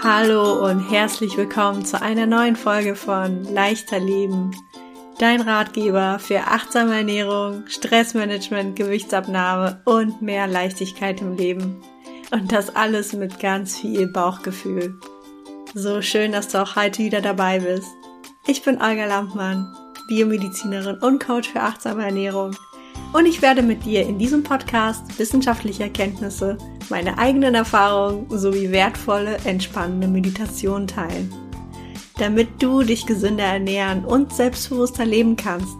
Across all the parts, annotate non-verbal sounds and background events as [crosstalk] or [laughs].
Hallo und herzlich willkommen zu einer neuen Folge von Leichter Leben, dein Ratgeber für achtsame Ernährung, Stressmanagement, Gewichtsabnahme und mehr Leichtigkeit im Leben. Und das alles mit ganz viel Bauchgefühl. So schön, dass du auch heute wieder dabei bist. Ich bin Olga Lampmann, Biomedizinerin und Coach für achtsame Ernährung. Und ich werde mit dir in diesem Podcast wissenschaftliche Erkenntnisse meine eigenen Erfahrungen sowie wertvolle, entspannende Meditation teilen. Damit du dich gesünder ernähren und selbstbewusster leben kannst,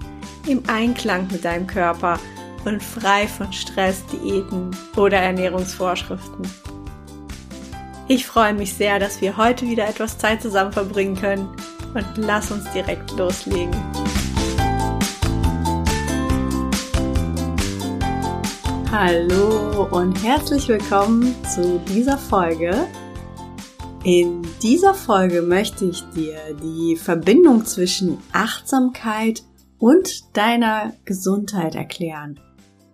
im Einklang mit deinem Körper und frei von Stress, Diäten oder Ernährungsvorschriften. Ich freue mich sehr, dass wir heute wieder etwas Zeit zusammen verbringen können und lass uns direkt loslegen. Hallo und herzlich willkommen zu dieser Folge. In dieser Folge möchte ich dir die Verbindung zwischen Achtsamkeit und deiner Gesundheit erklären.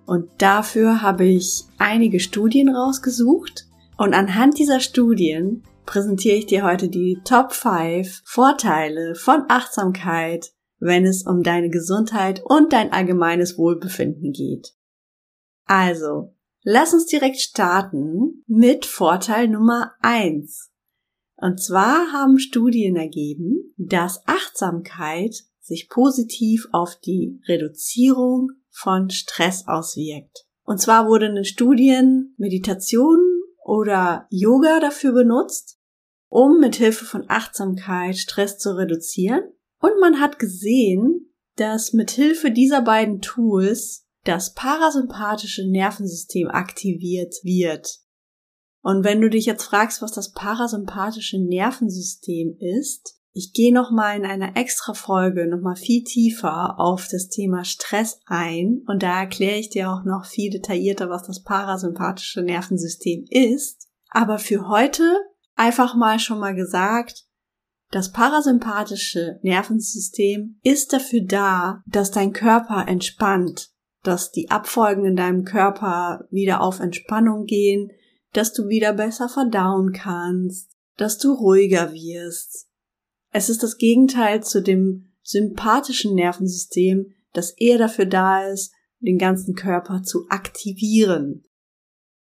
Und dafür habe ich einige Studien rausgesucht und anhand dieser Studien präsentiere ich dir heute die Top 5 Vorteile von Achtsamkeit, wenn es um deine Gesundheit und dein allgemeines Wohlbefinden geht. Also, lass uns direkt starten mit Vorteil Nummer eins. Und zwar haben Studien ergeben, dass Achtsamkeit sich positiv auf die Reduzierung von Stress auswirkt. Und zwar wurden in Studien Meditation oder Yoga dafür benutzt, um mit Hilfe von Achtsamkeit Stress zu reduzieren. Und man hat gesehen, dass mit Hilfe dieser beiden Tools das parasympathische Nervensystem aktiviert wird. Und wenn du dich jetzt fragst, was das parasympathische Nervensystem ist, ich gehe nochmal in einer extra Folge nochmal viel tiefer auf das Thema Stress ein und da erkläre ich dir auch noch viel detaillierter, was das parasympathische Nervensystem ist. Aber für heute einfach mal schon mal gesagt, das parasympathische Nervensystem ist dafür da, dass dein Körper entspannt, dass die Abfolgen in deinem Körper wieder auf Entspannung gehen, dass du wieder besser verdauen kannst, dass du ruhiger wirst. Es ist das Gegenteil zu dem sympathischen Nervensystem, das eher dafür da ist, den ganzen Körper zu aktivieren,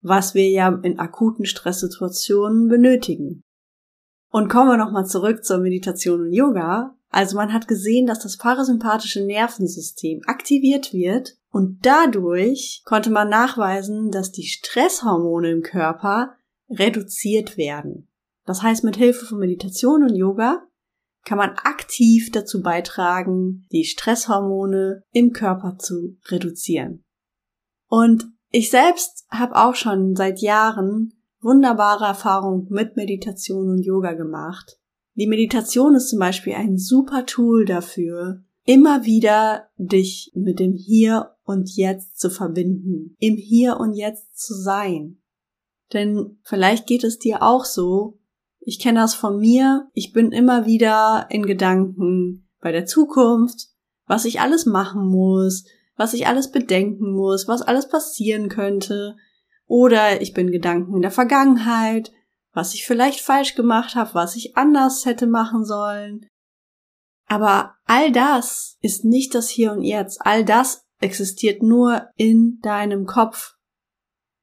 was wir ja in akuten Stresssituationen benötigen. Und kommen wir nochmal zurück zur Meditation und Yoga. Also man hat gesehen, dass das parasympathische Nervensystem aktiviert wird und dadurch konnte man nachweisen, dass die Stresshormone im Körper reduziert werden. Das heißt, mit Hilfe von Meditation und Yoga kann man aktiv dazu beitragen, die Stresshormone im Körper zu reduzieren. Und ich selbst habe auch schon seit Jahren wunderbare Erfahrungen mit Meditation und Yoga gemacht. Die Meditation ist zum Beispiel ein super Tool dafür, immer wieder dich mit dem Hier und Jetzt zu verbinden, im Hier und Jetzt zu sein. Denn vielleicht geht es dir auch so, ich kenne das von mir, ich bin immer wieder in Gedanken bei der Zukunft, was ich alles machen muss, was ich alles bedenken muss, was alles passieren könnte, oder ich bin Gedanken in der Vergangenheit, was ich vielleicht falsch gemacht habe, was ich anders hätte machen sollen, aber all das ist nicht das Hier und Jetzt. All das existiert nur in deinem Kopf.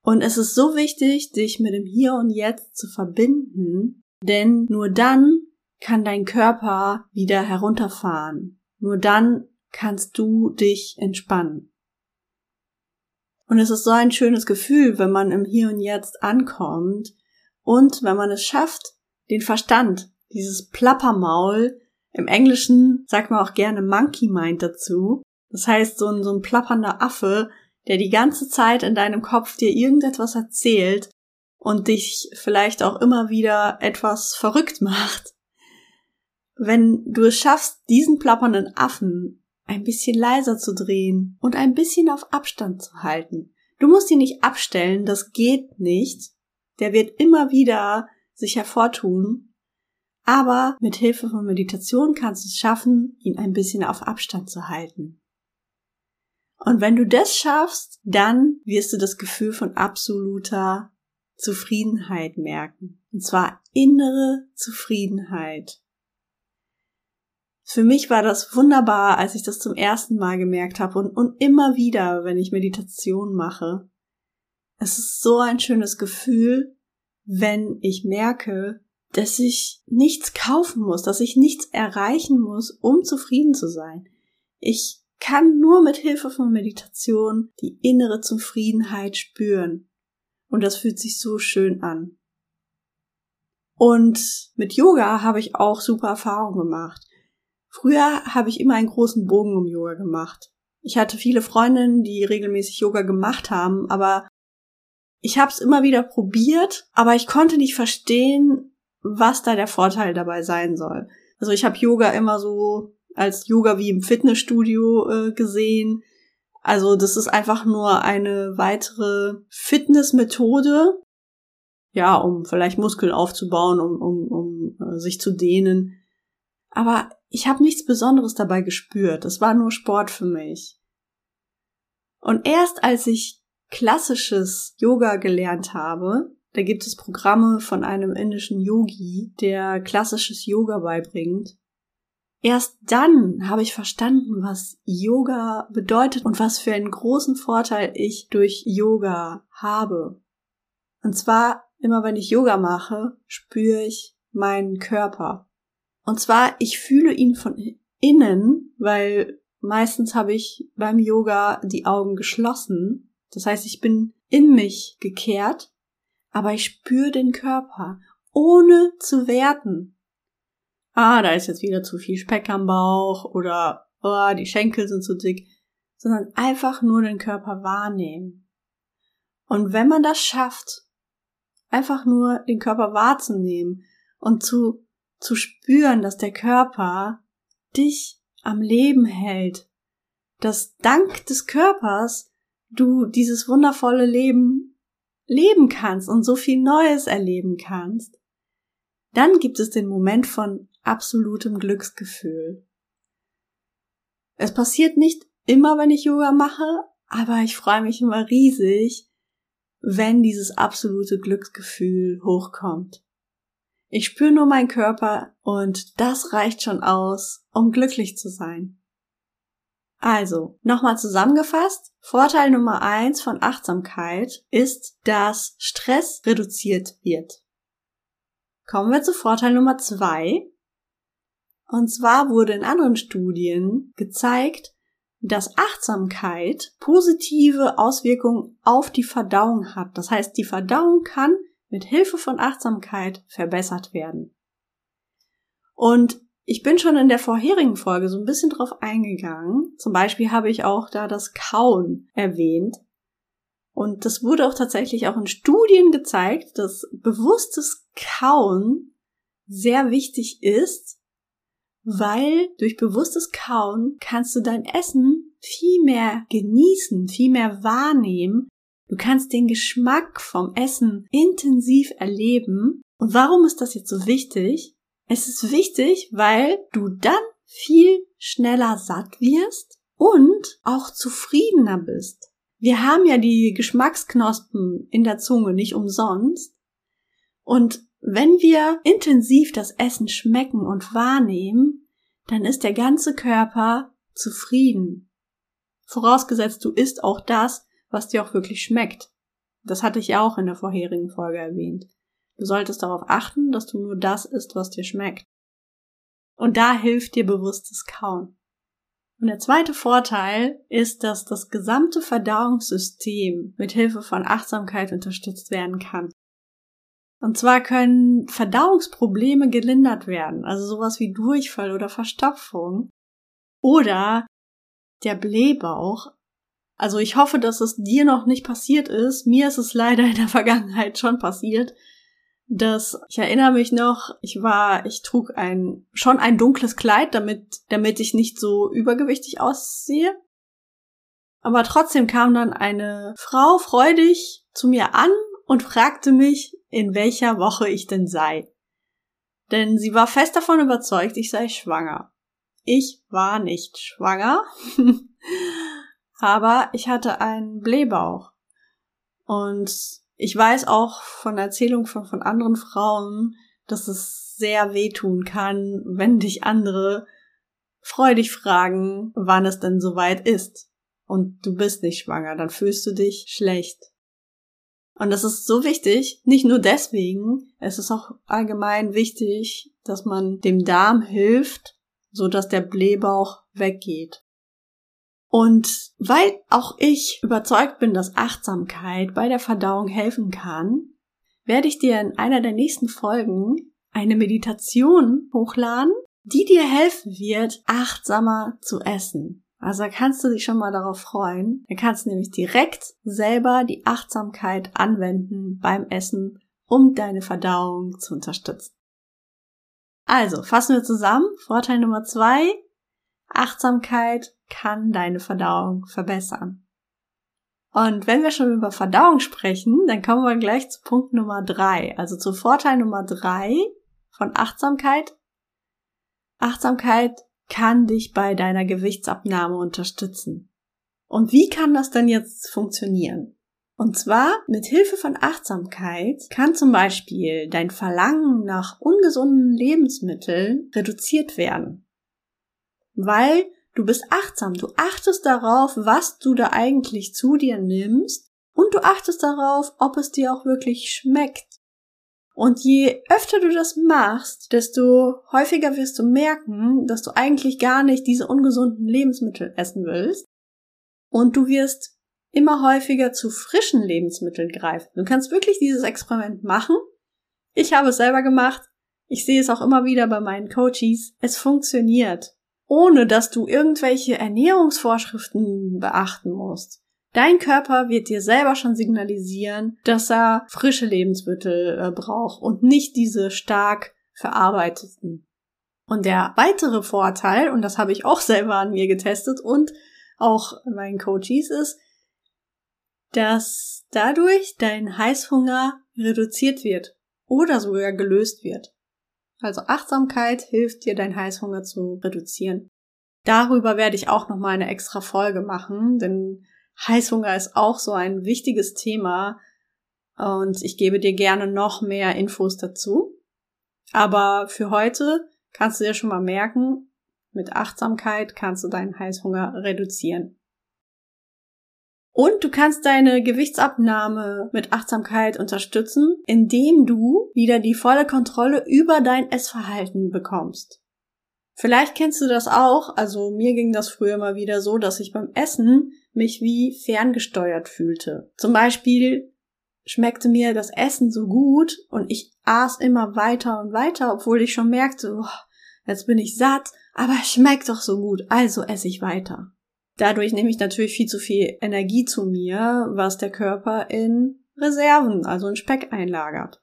Und es ist so wichtig, dich mit dem Hier und Jetzt zu verbinden, denn nur dann kann dein Körper wieder herunterfahren. Nur dann kannst du dich entspannen. Und es ist so ein schönes Gefühl, wenn man im Hier und Jetzt ankommt und wenn man es schafft, den Verstand, dieses Plappermaul im Englischen sagt man auch gerne Monkey Mind dazu. Das heißt, so ein, so ein plappernder Affe, der die ganze Zeit in deinem Kopf dir irgendetwas erzählt und dich vielleicht auch immer wieder etwas verrückt macht. Wenn du es schaffst, diesen plappernden Affen ein bisschen leiser zu drehen und ein bisschen auf Abstand zu halten. Du musst ihn nicht abstellen, das geht nicht. Der wird immer wieder sich hervortun, aber mit Hilfe von Meditation kannst du es schaffen, ihn ein bisschen auf Abstand zu halten. Und wenn du das schaffst, dann wirst du das Gefühl von absoluter Zufriedenheit merken. Und zwar innere Zufriedenheit. Für mich war das wunderbar, als ich das zum ersten Mal gemerkt habe und, und immer wieder, wenn ich Meditation mache. Es ist so ein schönes Gefühl, wenn ich merke, dass ich nichts kaufen muss, dass ich nichts erreichen muss, um zufrieden zu sein. Ich kann nur mit Hilfe von Meditation die innere Zufriedenheit spüren. Und das fühlt sich so schön an. Und mit Yoga habe ich auch super Erfahrungen gemacht. Früher habe ich immer einen großen Bogen um Yoga gemacht. Ich hatte viele Freundinnen, die regelmäßig Yoga gemacht haben, aber ich habe es immer wieder probiert, aber ich konnte nicht verstehen, was da der Vorteil dabei sein soll. Also ich habe Yoga immer so als Yoga wie im Fitnessstudio äh, gesehen. Also das ist einfach nur eine weitere Fitnessmethode, ja, um vielleicht Muskeln aufzubauen, um, um, um äh, sich zu dehnen. Aber ich habe nichts Besonderes dabei gespürt. Es war nur Sport für mich. Und erst als ich klassisches Yoga gelernt habe, da gibt es Programme von einem indischen Yogi, der klassisches Yoga beibringt. Erst dann habe ich verstanden, was Yoga bedeutet und was für einen großen Vorteil ich durch Yoga habe. Und zwar, immer wenn ich Yoga mache, spüre ich meinen Körper. Und zwar, ich fühle ihn von innen, weil meistens habe ich beim Yoga die Augen geschlossen. Das heißt, ich bin in mich gekehrt, aber ich spüre den Körper, ohne zu werten. Ah, da ist jetzt wieder zu viel Speck am Bauch oder oh, die Schenkel sind zu dick, sondern einfach nur den Körper wahrnehmen. Und wenn man das schafft, einfach nur den Körper wahrzunehmen und zu zu spüren, dass der Körper dich am Leben hält, dass dank des Körpers du dieses wundervolle Leben leben kannst und so viel Neues erleben kannst, dann gibt es den Moment von absolutem Glücksgefühl. Es passiert nicht immer, wenn ich Yoga mache, aber ich freue mich immer riesig, wenn dieses absolute Glücksgefühl hochkommt. Ich spüre nur meinen Körper und das reicht schon aus, um glücklich zu sein. Also, nochmal zusammengefasst, Vorteil Nummer eins von Achtsamkeit ist, dass Stress reduziert wird. Kommen wir zu Vorteil Nummer zwei. Und zwar wurde in anderen Studien gezeigt, dass Achtsamkeit positive Auswirkungen auf die Verdauung hat. Das heißt, die Verdauung kann mit Hilfe von Achtsamkeit verbessert werden. Und ich bin schon in der vorherigen Folge so ein bisschen drauf eingegangen. Zum Beispiel habe ich auch da das Kauen erwähnt. Und das wurde auch tatsächlich auch in Studien gezeigt, dass bewusstes Kauen sehr wichtig ist, weil durch bewusstes Kauen kannst du dein Essen viel mehr genießen, viel mehr wahrnehmen Du kannst den Geschmack vom Essen intensiv erleben. Und warum ist das jetzt so wichtig? Es ist wichtig, weil du dann viel schneller satt wirst und auch zufriedener bist. Wir haben ja die Geschmacksknospen in der Zunge nicht umsonst. Und wenn wir intensiv das Essen schmecken und wahrnehmen, dann ist der ganze Körper zufrieden. Vorausgesetzt, du isst auch das, was dir auch wirklich schmeckt. Das hatte ich ja auch in der vorherigen Folge erwähnt. Du solltest darauf achten, dass du nur das isst, was dir schmeckt. Und da hilft dir bewusstes Kauen. Und der zweite Vorteil ist, dass das gesamte Verdauungssystem mit Hilfe von Achtsamkeit unterstützt werden kann. Und zwar können Verdauungsprobleme gelindert werden, also sowas wie Durchfall oder Verstopfung oder der Blähbauch also ich hoffe, dass es dir noch nicht passiert ist. Mir ist es leider in der Vergangenheit schon passiert. Dass ich erinnere mich noch, ich war, ich trug ein schon ein dunkles Kleid, damit damit ich nicht so übergewichtig aussehe. Aber trotzdem kam dann eine Frau freudig zu mir an und fragte mich, in welcher Woche ich denn sei. Denn sie war fest davon überzeugt, ich sei schwanger. Ich war nicht schwanger. [laughs] aber ich hatte einen Blähbauch. Und Ich weiß auch von Erzählungen von, von anderen Frauen, dass es sehr wehtun kann, wenn dich andere freudig fragen, wann es denn soweit ist. Und du bist nicht schwanger, dann fühlst du dich schlecht. Und das ist so wichtig, nicht nur deswegen, es ist auch allgemein wichtig, dass man dem Darm hilft, so dass der Blähbauch weggeht. Und weil auch ich überzeugt bin, dass Achtsamkeit bei der Verdauung helfen kann, werde ich dir in einer der nächsten Folgen eine Meditation hochladen, die dir helfen wird, achtsamer zu essen. Also kannst du dich schon mal darauf freuen. Dann kannst du nämlich direkt selber die Achtsamkeit anwenden beim Essen, um deine Verdauung zu unterstützen. Also, fassen wir zusammen. Vorteil Nummer zwei. Achtsamkeit kann deine Verdauung verbessern. Und wenn wir schon über Verdauung sprechen, dann kommen wir gleich zu Punkt Nummer drei, also zu Vorteil Nummer drei von Achtsamkeit. Achtsamkeit kann dich bei deiner Gewichtsabnahme unterstützen. Und wie kann das denn jetzt funktionieren? Und zwar mit Hilfe von Achtsamkeit kann zum Beispiel dein Verlangen nach ungesunden Lebensmitteln reduziert werden. Weil Du bist achtsam, du achtest darauf, was du da eigentlich zu dir nimmst und du achtest darauf, ob es dir auch wirklich schmeckt. Und je öfter du das machst, desto häufiger wirst du merken, dass du eigentlich gar nicht diese ungesunden Lebensmittel essen willst. Und du wirst immer häufiger zu frischen Lebensmitteln greifen. Du kannst wirklich dieses Experiment machen. Ich habe es selber gemacht. Ich sehe es auch immer wieder bei meinen Coaches. Es funktioniert ohne dass du irgendwelche Ernährungsvorschriften beachten musst. Dein Körper wird dir selber schon signalisieren, dass er frische Lebensmittel äh, braucht und nicht diese stark verarbeiteten. Und der weitere Vorteil, und das habe ich auch selber an mir getestet und auch an meinen Coaches, ist, dass dadurch dein Heißhunger reduziert wird oder sogar gelöst wird. Also Achtsamkeit hilft dir, deinen Heißhunger zu reduzieren. Darüber werde ich auch noch mal eine extra Folge machen, denn Heißhunger ist auch so ein wichtiges Thema und ich gebe dir gerne noch mehr Infos dazu. Aber für heute kannst du dir schon mal merken, mit Achtsamkeit kannst du deinen Heißhunger reduzieren. Und du kannst deine Gewichtsabnahme mit Achtsamkeit unterstützen, indem du wieder die volle Kontrolle über dein Essverhalten bekommst. Vielleicht kennst du das auch, also mir ging das früher mal wieder so, dass ich beim Essen mich wie ferngesteuert fühlte. Zum Beispiel schmeckte mir das Essen so gut und ich aß immer weiter und weiter, obwohl ich schon merkte, oh, jetzt bin ich satt, aber es schmeckt doch so gut, also esse ich weiter. Dadurch nehme ich natürlich viel zu viel Energie zu mir, was der Körper in Reserven, also in Speck einlagert.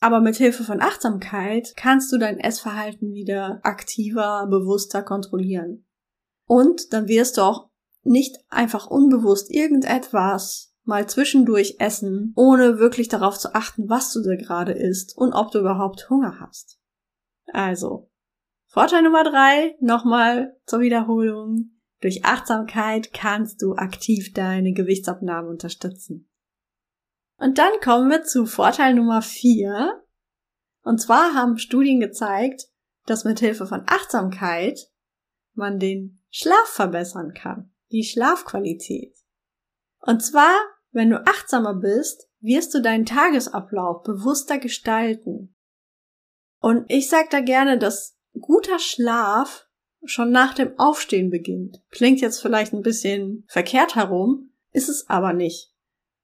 Aber mit Hilfe von Achtsamkeit kannst du dein Essverhalten wieder aktiver, bewusster kontrollieren. Und dann wirst du auch nicht einfach unbewusst irgendetwas mal zwischendurch essen, ohne wirklich darauf zu achten, was du da gerade isst und ob du überhaupt Hunger hast. Also, Vorteil Nummer drei, nochmal zur Wiederholung. Durch Achtsamkeit kannst du aktiv deine Gewichtsabnahme unterstützen. Und dann kommen wir zu Vorteil Nummer vier. Und zwar haben Studien gezeigt, dass mit Hilfe von Achtsamkeit man den Schlaf verbessern kann, die Schlafqualität. Und zwar, wenn du achtsamer bist, wirst du deinen Tagesablauf bewusster gestalten. Und ich sag da gerne, dass guter Schlaf schon nach dem Aufstehen beginnt. Klingt jetzt vielleicht ein bisschen verkehrt herum, ist es aber nicht.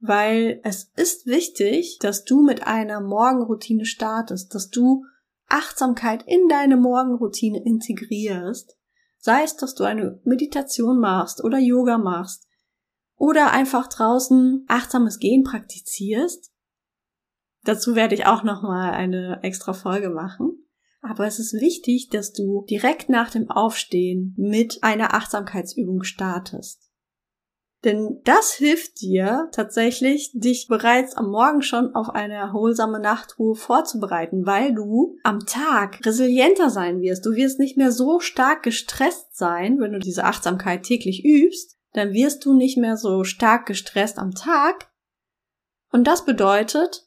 Weil es ist wichtig, dass du mit einer Morgenroutine startest, dass du Achtsamkeit in deine Morgenroutine integrierst. Sei es, dass du eine Meditation machst oder Yoga machst oder einfach draußen achtsames Gehen praktizierst. Dazu werde ich auch noch mal eine extra Folge machen. Aber es ist wichtig, dass du direkt nach dem Aufstehen mit einer Achtsamkeitsübung startest. Denn das hilft dir tatsächlich, dich bereits am Morgen schon auf eine erholsame Nachtruhe vorzubereiten, weil du am Tag resilienter sein wirst. Du wirst nicht mehr so stark gestresst sein, wenn du diese Achtsamkeit täglich übst. Dann wirst du nicht mehr so stark gestresst am Tag. Und das bedeutet,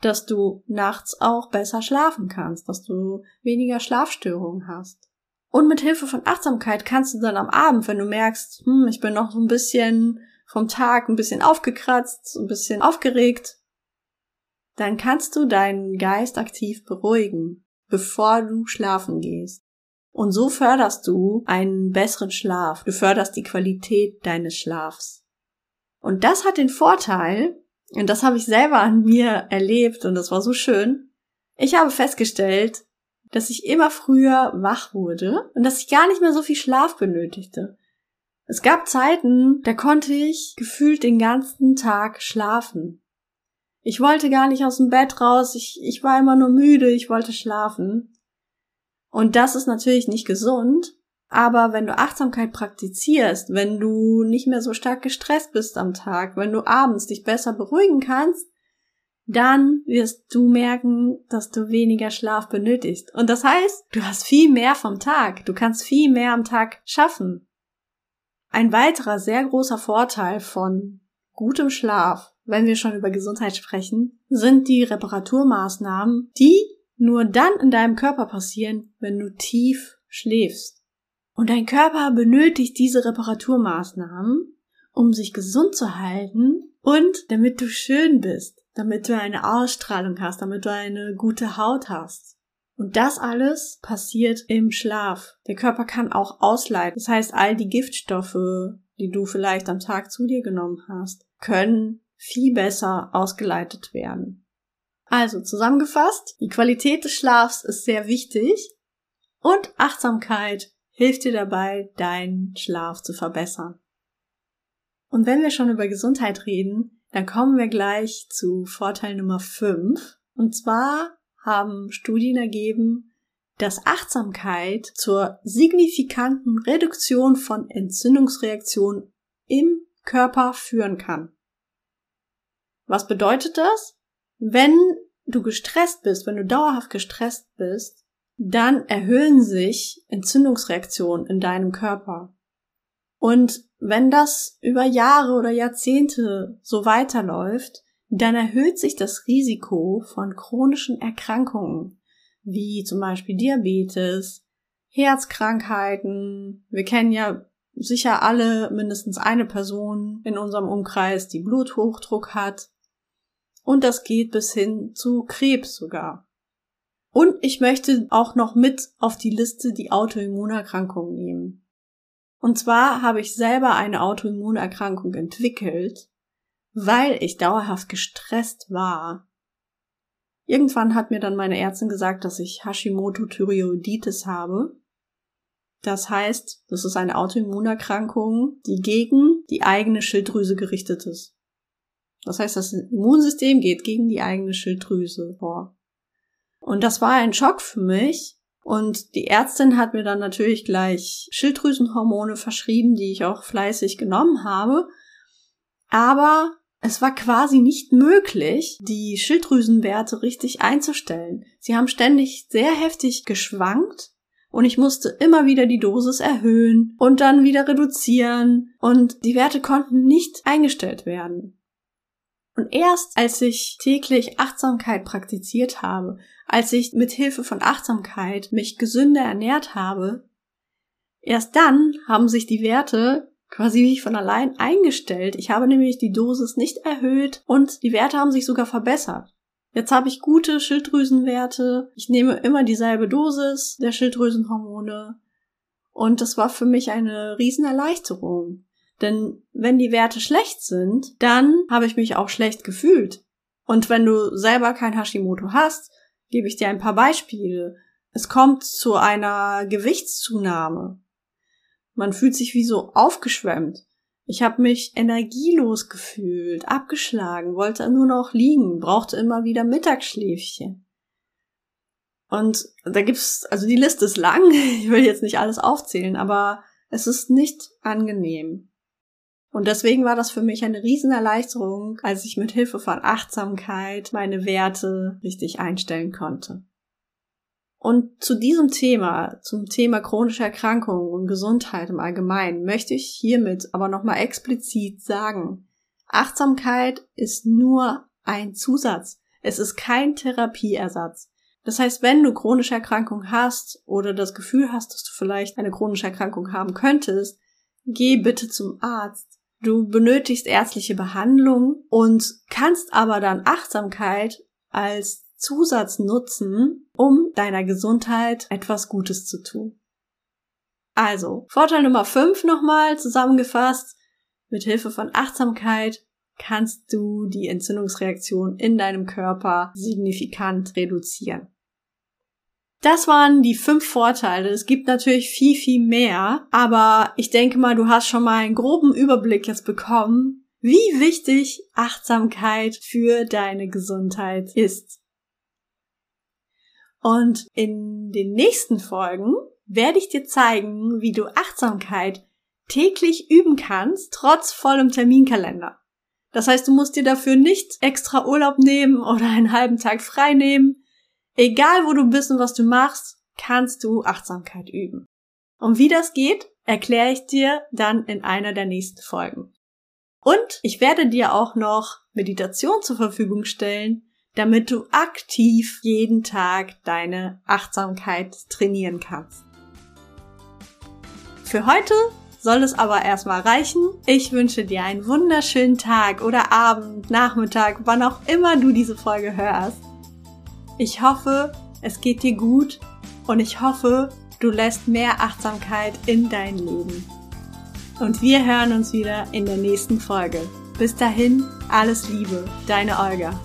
dass du nachts auch besser schlafen kannst, dass du weniger Schlafstörungen hast. Und mit Hilfe von Achtsamkeit kannst du dann am Abend, wenn du merkst, hm, ich bin noch so ein bisschen vom Tag ein bisschen aufgekratzt, ein bisschen aufgeregt, dann kannst du deinen Geist aktiv beruhigen, bevor du schlafen gehst. Und so förderst du einen besseren Schlaf. Du förderst die Qualität deines Schlafs. Und das hat den Vorteil, und das habe ich selber an mir erlebt und das war so schön. Ich habe festgestellt, dass ich immer früher wach wurde und dass ich gar nicht mehr so viel Schlaf benötigte. Es gab Zeiten, da konnte ich gefühlt den ganzen Tag schlafen. Ich wollte gar nicht aus dem Bett raus, ich, ich war immer nur müde, ich wollte schlafen. Und das ist natürlich nicht gesund, aber wenn du Achtsamkeit praktizierst, wenn du nicht mehr so stark gestresst bist am Tag, wenn du abends dich besser beruhigen kannst, dann wirst du merken, dass du weniger Schlaf benötigst. Und das heißt, du hast viel mehr vom Tag. Du kannst viel mehr am Tag schaffen. Ein weiterer sehr großer Vorteil von gutem Schlaf, wenn wir schon über Gesundheit sprechen, sind die Reparaturmaßnahmen, die nur dann in deinem Körper passieren, wenn du tief schläfst. Und dein Körper benötigt diese Reparaturmaßnahmen, um sich gesund zu halten und damit du schön bist, damit du eine Ausstrahlung hast, damit du eine gute Haut hast. Und das alles passiert im Schlaf. Der Körper kann auch ausleiten. Das heißt, all die Giftstoffe, die du vielleicht am Tag zu dir genommen hast, können viel besser ausgeleitet werden. Also zusammengefasst, die Qualität des Schlafs ist sehr wichtig und Achtsamkeit hilft dir dabei, deinen Schlaf zu verbessern. Und wenn wir schon über Gesundheit reden, dann kommen wir gleich zu Vorteil Nummer 5. Und zwar haben Studien ergeben, dass Achtsamkeit zur signifikanten Reduktion von Entzündungsreaktionen im Körper führen kann. Was bedeutet das? Wenn du gestresst bist, wenn du dauerhaft gestresst bist, dann erhöhen sich Entzündungsreaktionen in deinem Körper. Und wenn das über Jahre oder Jahrzehnte so weiterläuft, dann erhöht sich das Risiko von chronischen Erkrankungen, wie zum Beispiel Diabetes, Herzkrankheiten. Wir kennen ja sicher alle mindestens eine Person in unserem Umkreis, die Bluthochdruck hat. Und das geht bis hin zu Krebs sogar. Und ich möchte auch noch mit auf die Liste die Autoimmunerkrankungen nehmen. Und zwar habe ich selber eine Autoimmunerkrankung entwickelt, weil ich dauerhaft gestresst war. Irgendwann hat mir dann meine Ärztin gesagt, dass ich Hashimoto-Thyreoiditis habe. Das heißt, das ist eine Autoimmunerkrankung, die gegen die eigene Schilddrüse gerichtet ist. Das heißt, das Immunsystem geht gegen die eigene Schilddrüse vor. Und das war ein Schock für mich. Und die Ärztin hat mir dann natürlich gleich Schilddrüsenhormone verschrieben, die ich auch fleißig genommen habe. Aber es war quasi nicht möglich, die Schilddrüsenwerte richtig einzustellen. Sie haben ständig sehr heftig geschwankt und ich musste immer wieder die Dosis erhöhen und dann wieder reduzieren und die Werte konnten nicht eingestellt werden. Und erst als ich täglich Achtsamkeit praktiziert habe, als ich mit Hilfe von Achtsamkeit mich gesünder ernährt habe, erst dann haben sich die Werte quasi wie von allein eingestellt. Ich habe nämlich die Dosis nicht erhöht und die Werte haben sich sogar verbessert. Jetzt habe ich gute Schilddrüsenwerte. Ich nehme immer dieselbe Dosis der Schilddrüsenhormone. Und das war für mich eine Riesenerleichterung. Denn wenn die Werte schlecht sind, dann habe ich mich auch schlecht gefühlt. Und wenn du selber kein Hashimoto hast, gebe ich dir ein paar Beispiele. Es kommt zu einer Gewichtszunahme. Man fühlt sich wie so aufgeschwemmt. Ich habe mich energielos gefühlt, abgeschlagen, wollte nur noch liegen, brauchte immer wieder Mittagsschläfchen. Und da gibt's, also die Liste ist lang, [laughs] ich will jetzt nicht alles aufzählen, aber es ist nicht angenehm. Und deswegen war das für mich eine Riesenerleichterung, als ich mit Hilfe von Achtsamkeit meine Werte richtig einstellen konnte. Und zu diesem Thema, zum Thema chronische Erkrankungen und Gesundheit im Allgemeinen, möchte ich hiermit aber nochmal explizit sagen, Achtsamkeit ist nur ein Zusatz. Es ist kein Therapieersatz. Das heißt, wenn du chronische Erkrankung hast oder das Gefühl hast, dass du vielleicht eine chronische Erkrankung haben könntest, geh bitte zum Arzt. Du benötigst ärztliche Behandlung und kannst aber dann Achtsamkeit als Zusatz nutzen, um deiner Gesundheit etwas Gutes zu tun. Also, Vorteil Nummer 5 nochmal zusammengefasst. Mit Hilfe von Achtsamkeit kannst du die Entzündungsreaktion in deinem Körper signifikant reduzieren. Das waren die fünf Vorteile. Es gibt natürlich viel, viel mehr, aber ich denke mal, du hast schon mal einen groben Überblick jetzt bekommen, wie wichtig Achtsamkeit für deine Gesundheit ist. Und in den nächsten Folgen werde ich dir zeigen, wie du Achtsamkeit täglich üben kannst, trotz vollem Terminkalender. Das heißt, du musst dir dafür nicht extra Urlaub nehmen oder einen halben Tag frei nehmen. Egal wo du bist und was du machst, kannst du Achtsamkeit üben. Und wie das geht, erkläre ich dir dann in einer der nächsten Folgen. Und ich werde dir auch noch Meditation zur Verfügung stellen, damit du aktiv jeden Tag deine Achtsamkeit trainieren kannst. Für heute soll es aber erstmal reichen. Ich wünsche dir einen wunderschönen Tag oder Abend, Nachmittag, wann auch immer du diese Folge hörst. Ich hoffe, es geht dir gut und ich hoffe, du lässt mehr Achtsamkeit in dein Leben. Und wir hören uns wieder in der nächsten Folge. Bis dahin, alles Liebe, deine Olga.